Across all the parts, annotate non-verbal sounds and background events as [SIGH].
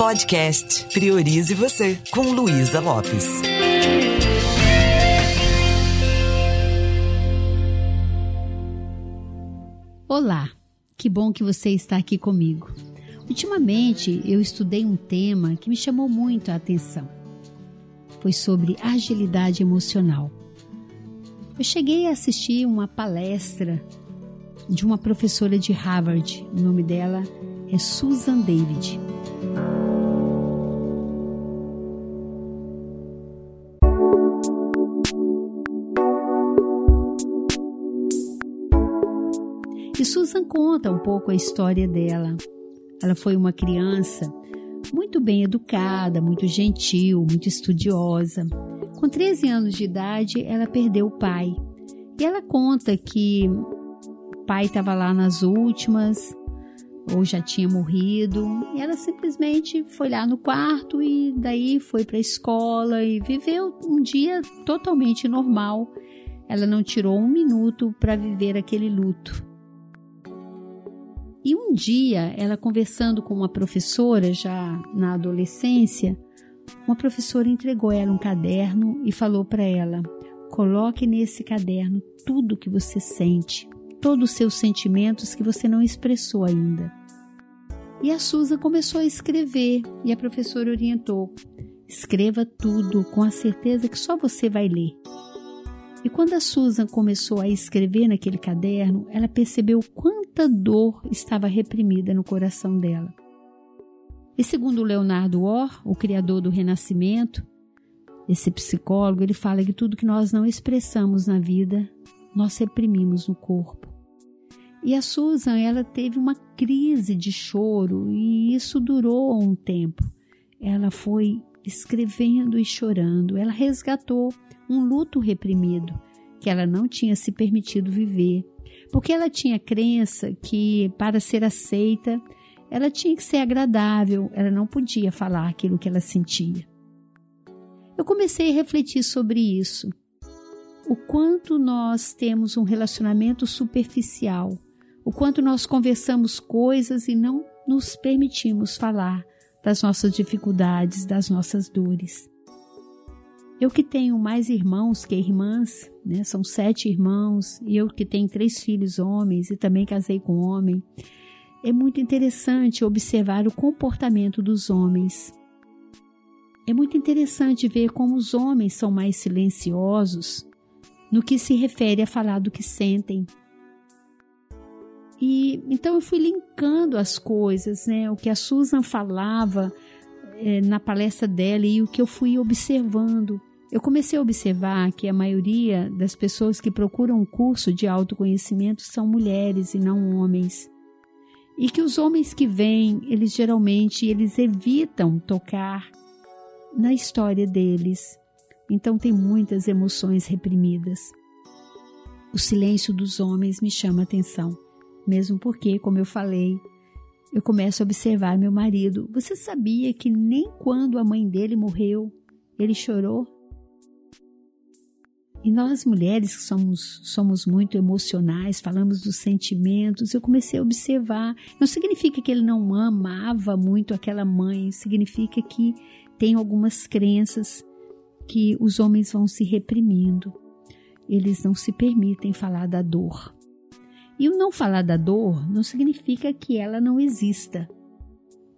Podcast Priorize Você, com Luísa Lopes. Olá, que bom que você está aqui comigo. Ultimamente eu estudei um tema que me chamou muito a atenção. Foi sobre agilidade emocional. Eu cheguei a assistir uma palestra de uma professora de Harvard. O nome dela é Susan David. Susan conta um pouco a história dela. Ela foi uma criança muito bem educada, muito gentil, muito estudiosa. Com 13 anos de idade, ela perdeu o pai. E ela conta que o pai estava lá nas últimas, ou já tinha morrido, e ela simplesmente foi lá no quarto e daí foi para a escola e viveu um dia totalmente normal. Ela não tirou um minuto para viver aquele luto. Um dia, ela conversando com uma professora, já na adolescência, uma professora entregou ela um caderno e falou para ela: coloque nesse caderno tudo que você sente, todos os seus sentimentos que você não expressou ainda. E a Susan começou a escrever e a professora orientou: escreva tudo com a certeza que só você vai ler. E quando a Susan começou a escrever naquele caderno, ela percebeu quanta dor estava reprimida no coração dela. E segundo Leonardo Orr, o criador do Renascimento, esse psicólogo, ele fala que tudo que nós não expressamos na vida, nós reprimimos no corpo. E a Susan, ela teve uma crise de choro e isso durou um tempo. Ela foi escrevendo e chorando. Ela resgatou um luto reprimido que ela não tinha se permitido viver, porque ela tinha crença que para ser aceita, ela tinha que ser agradável, ela não podia falar aquilo que ela sentia. Eu comecei a refletir sobre isso. O quanto nós temos um relacionamento superficial, o quanto nós conversamos coisas e não nos permitimos falar das nossas dificuldades, das nossas dores. Eu que tenho mais irmãos que irmãs, né? São sete irmãos, e eu que tenho três filhos homens e também casei com um homem. É muito interessante observar o comportamento dos homens. É muito interessante ver como os homens são mais silenciosos no que se refere a falar do que sentem. E então eu fui linkando as coisas, né? O que a Susan falava é, na palestra dela e o que eu fui observando. Eu comecei a observar que a maioria das pessoas que procuram um curso de autoconhecimento são mulheres e não homens. E que os homens que vêm, eles geralmente eles evitam tocar na história deles. Então tem muitas emoções reprimidas. O silêncio dos homens me chama atenção, mesmo porque, como eu falei, eu começo a observar meu marido. Você sabia que nem quando a mãe dele morreu, ele chorou? E nós mulheres que somos, somos muito emocionais, falamos dos sentimentos, eu comecei a observar. Não significa que ele não amava muito aquela mãe, significa que tem algumas crenças que os homens vão se reprimindo. Eles não se permitem falar da dor. E o não falar da dor não significa que ela não exista.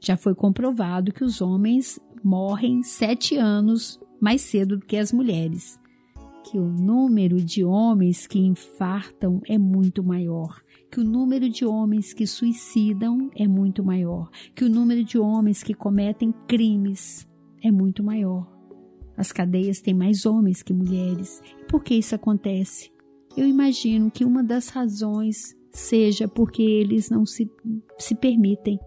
Já foi comprovado que os homens morrem sete anos mais cedo do que as mulheres que o número de homens que infartam é muito maior, que o número de homens que suicidam é muito maior, que o número de homens que cometem crimes é muito maior. As cadeias têm mais homens que mulheres. E por que isso acontece? Eu imagino que uma das razões seja porque eles não se, se permitem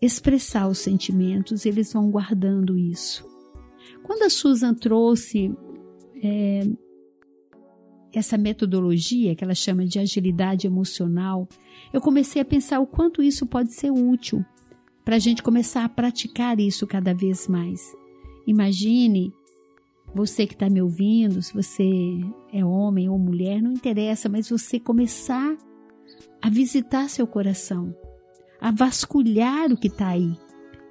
expressar os sentimentos, eles vão guardando isso. Quando a Susan trouxe é, essa metodologia que ela chama de agilidade emocional, eu comecei a pensar o quanto isso pode ser útil para a gente começar a praticar isso cada vez mais. Imagine você que está me ouvindo, se você é homem ou mulher, não interessa, mas você começar a visitar seu coração, a vasculhar o que está aí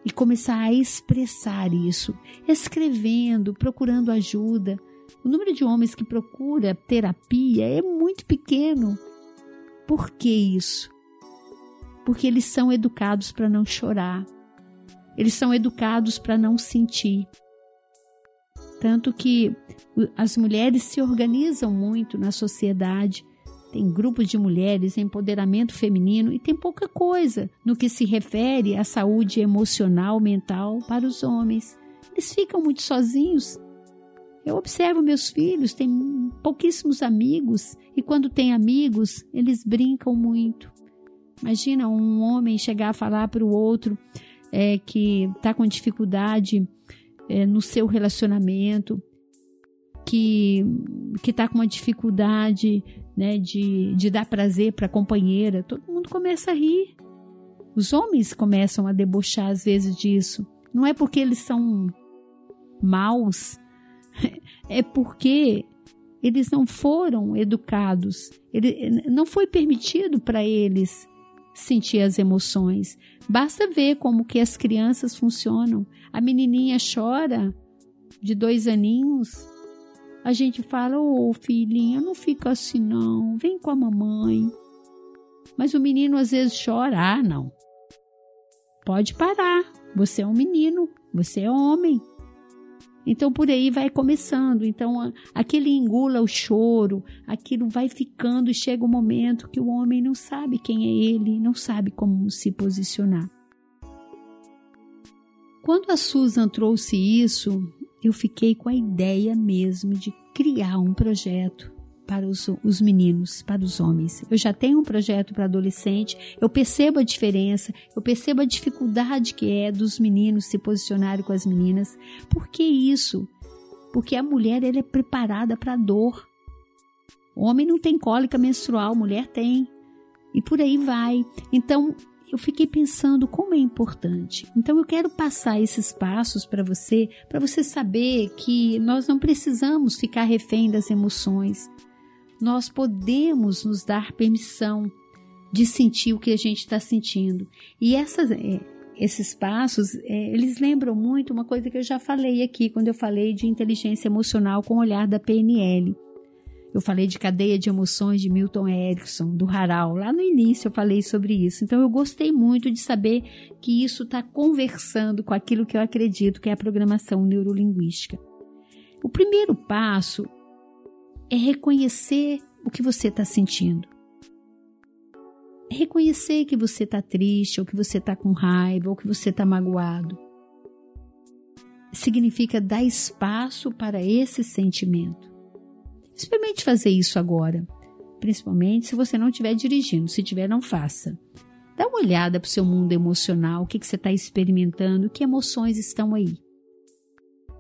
e começar a expressar isso, escrevendo, procurando ajuda. O número de homens que procura terapia é muito pequeno. Por que isso? Porque eles são educados para não chorar. Eles são educados para não sentir. Tanto que as mulheres se organizam muito na sociedade tem grupos de mulheres, empoderamento feminino e tem pouca coisa no que se refere à saúde emocional, mental para os homens. Eles ficam muito sozinhos. Eu observo meus filhos, têm pouquíssimos amigos e quando tem amigos, eles brincam muito. Imagina um homem chegar a falar para o outro é, que está com dificuldade é, no seu relacionamento, que está com uma dificuldade né, de, de dar prazer para a companheira, todo mundo começa a rir. Os homens começam a debochar às vezes disso. Não é porque eles são maus, é porque eles não foram educados. Ele, não foi permitido para eles sentir as emoções. Basta ver como que as crianças funcionam. A menininha chora de dois aninhos, a gente fala: Ô oh, filhinha, não fica assim não, vem com a mamãe. Mas o menino às vezes chora: Ah, não. Pode parar, você é um menino, você é homem. Então por aí vai começando. Então aquele engula o choro, aquilo vai ficando e chega o um momento que o homem não sabe quem é ele, não sabe como se posicionar. Quando a Susan trouxe isso, eu fiquei com a ideia mesmo de criar um projeto para os, os, meninos, para os homens. Eu já tenho um projeto para adolescente, eu percebo a diferença, eu percebo a dificuldade que é dos meninos se posicionarem com as meninas. Por que isso? Porque a mulher ela é preparada para a dor. O homem não tem cólica menstrual, mulher tem. E por aí vai. Então, eu fiquei pensando como é importante. Então eu quero passar esses passos para você, para você saber que nós não precisamos ficar refém das emoções. Nós podemos nos dar permissão de sentir o que a gente está sentindo. E essas, é, esses passos, é, eles lembram muito uma coisa que eu já falei aqui quando eu falei de inteligência emocional com o olhar da PNL. Eu falei de cadeia de emoções de Milton Erickson, do Haral. Lá no início eu falei sobre isso. Então eu gostei muito de saber que isso está conversando com aquilo que eu acredito que é a programação neurolinguística. O primeiro passo é reconhecer o que você está sentindo. É reconhecer que você está triste, ou que você está com raiva, ou que você está magoado. Significa dar espaço para esse sentimento. Experimente fazer isso agora, principalmente se você não estiver dirigindo. Se tiver, não faça. Dá uma olhada para o seu mundo emocional, o que, que você está experimentando, que emoções estão aí.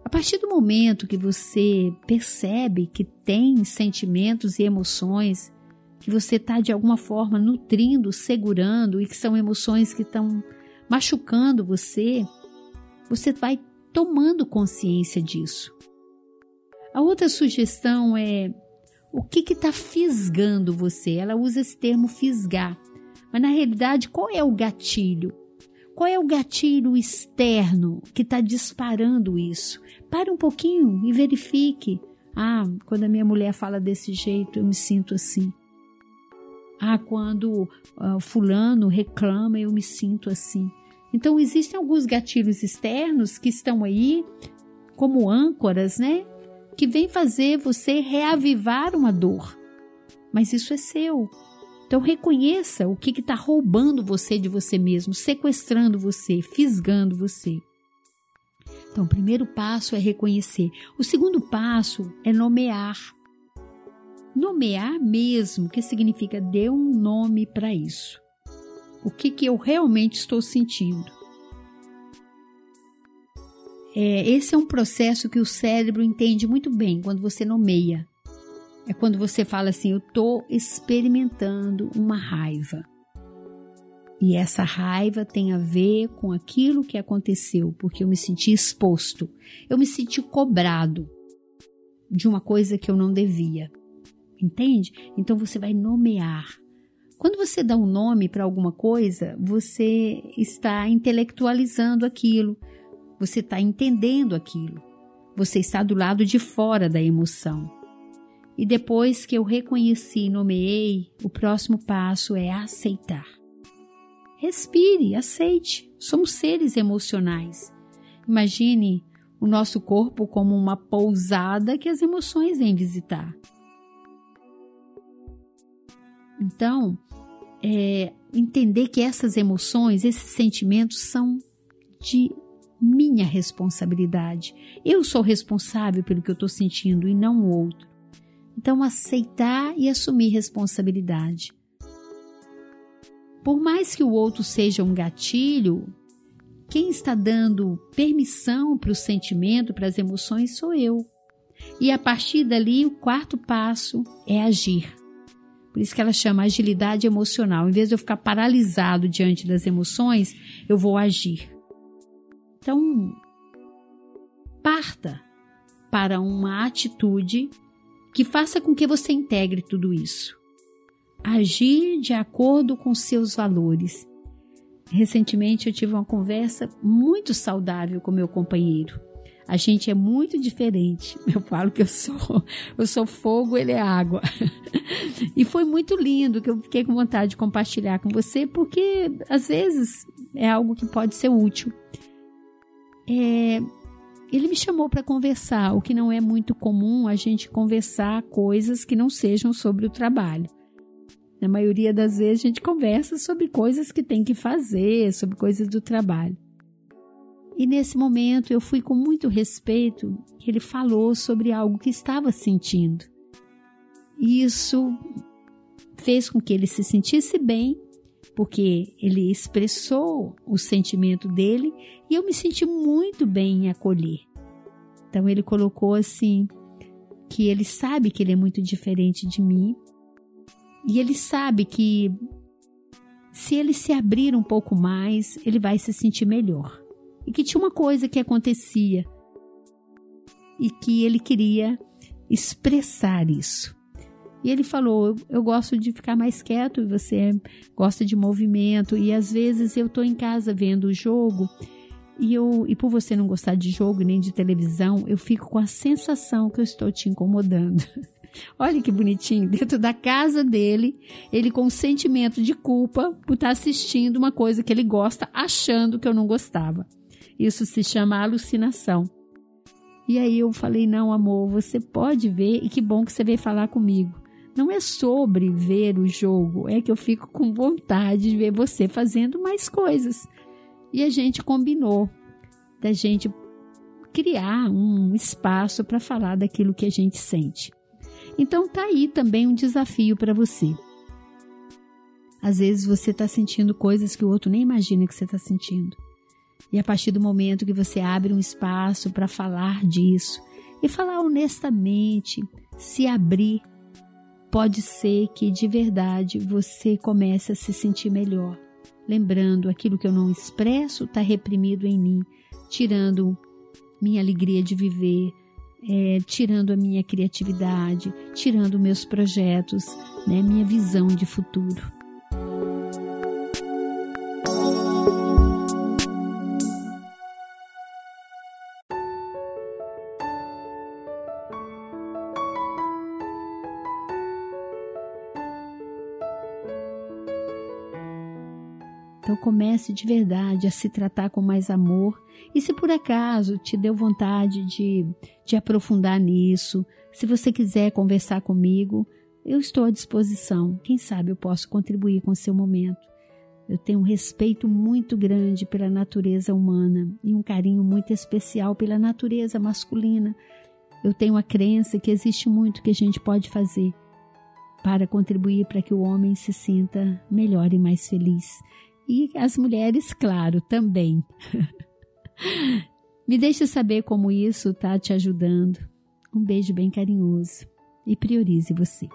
A partir do momento que você percebe que tem sentimentos e emoções que você está de alguma forma nutrindo, segurando e que são emoções que estão machucando você, você vai tomando consciência disso. A outra sugestão é o que está fisgando você? Ela usa esse termo fisgar. Mas na realidade, qual é o gatilho? Qual é o gatilho externo que está disparando isso? Pare um pouquinho e verifique. Ah, quando a minha mulher fala desse jeito, eu me sinto assim. Ah, quando uh, fulano reclama, eu me sinto assim. Então, existem alguns gatilhos externos que estão aí como âncoras, né? que vem fazer você reavivar uma dor. Mas isso é seu. Então reconheça o que está roubando você de você mesmo, sequestrando você, fisgando você. Então, o primeiro passo é reconhecer. O segundo passo é nomear. Nomear mesmo, que significa dê um nome para isso. O que, que eu realmente estou sentindo? É, esse é um processo que o cérebro entende muito bem quando você nomeia. É quando você fala assim: eu estou experimentando uma raiva. E essa raiva tem a ver com aquilo que aconteceu, porque eu me senti exposto, eu me senti cobrado de uma coisa que eu não devia. Entende? Então você vai nomear. Quando você dá um nome para alguma coisa, você está intelectualizando aquilo, você está entendendo aquilo, você está do lado de fora da emoção. E depois que eu reconheci e nomeei, o próximo passo é aceitar. Respire, aceite. Somos seres emocionais. Imagine o nosso corpo como uma pousada que as emoções vêm visitar. Então, é, entender que essas emoções, esses sentimentos são de minha responsabilidade. Eu sou responsável pelo que eu estou sentindo e não o outro. Então, aceitar e assumir responsabilidade. Por mais que o outro seja um gatilho, quem está dando permissão para o sentimento, para as emoções, sou eu. E a partir dali, o quarto passo é agir. Por isso que ela chama agilidade emocional. Em vez de eu ficar paralisado diante das emoções, eu vou agir. Então, parta para uma atitude que faça com que você integre tudo isso. Agir de acordo com seus valores. Recentemente eu tive uma conversa muito saudável com meu companheiro. A gente é muito diferente. [LAUGHS] Eu falo que eu sou, eu sou fogo, ele é água. [LAUGHS] E foi muito lindo que eu fiquei com vontade de compartilhar com você, porque às vezes é algo que pode ser útil. É, ele me chamou para conversar, o que não é muito comum a gente conversar coisas que não sejam sobre o trabalho. Na maioria das vezes a gente conversa sobre coisas que tem que fazer, sobre coisas do trabalho. E nesse momento eu fui com muito respeito que ele falou sobre algo que estava sentindo. Isso fez com que ele se sentisse bem, porque ele expressou o sentimento dele e eu me senti muito bem em acolher. Então ele colocou assim que ele sabe que ele é muito diferente de mim e ele sabe que se ele se abrir um pouco mais, ele vai se sentir melhor e que tinha uma coisa que acontecia e que ele queria expressar isso. E ele falou: eu, eu, gosto de ficar mais quieto e você gosta de movimento. E às vezes eu estou em casa vendo o jogo e, eu, e por você não gostar de jogo nem de televisão, eu fico com a sensação que eu estou te incomodando. [LAUGHS] Olha que bonitinho, dentro da casa dele, ele com sentimento de culpa por estar assistindo uma coisa que ele gosta, achando que eu não gostava. Isso se chama alucinação. E aí eu falei: não, amor, você pode ver e que bom que você veio falar comigo. Não é sobre ver o jogo, é que eu fico com vontade de ver você fazendo mais coisas. E a gente combinou da gente criar um espaço para falar daquilo que a gente sente. Então tá aí também um desafio para você. Às vezes você está sentindo coisas que o outro nem imagina que você está sentindo. E a partir do momento que você abre um espaço para falar disso e falar honestamente, se abrir, pode ser que de verdade você comece a se sentir melhor. Lembrando, aquilo que eu não expresso está reprimido em mim, tirando minha alegria de viver, é, tirando a minha criatividade, tirando meus projetos, né, minha visão de futuro. Comece de verdade a se tratar com mais amor. E se por acaso te deu vontade de, de aprofundar nisso, se você quiser conversar comigo, eu estou à disposição. Quem sabe eu posso contribuir com o seu momento. Eu tenho um respeito muito grande pela natureza humana e um carinho muito especial pela natureza masculina. Eu tenho a crença que existe muito que a gente pode fazer para contribuir para que o homem se sinta melhor e mais feliz e as mulheres, claro, também. [LAUGHS] Me deixe saber como isso está te ajudando. Um beijo bem carinhoso e priorize você.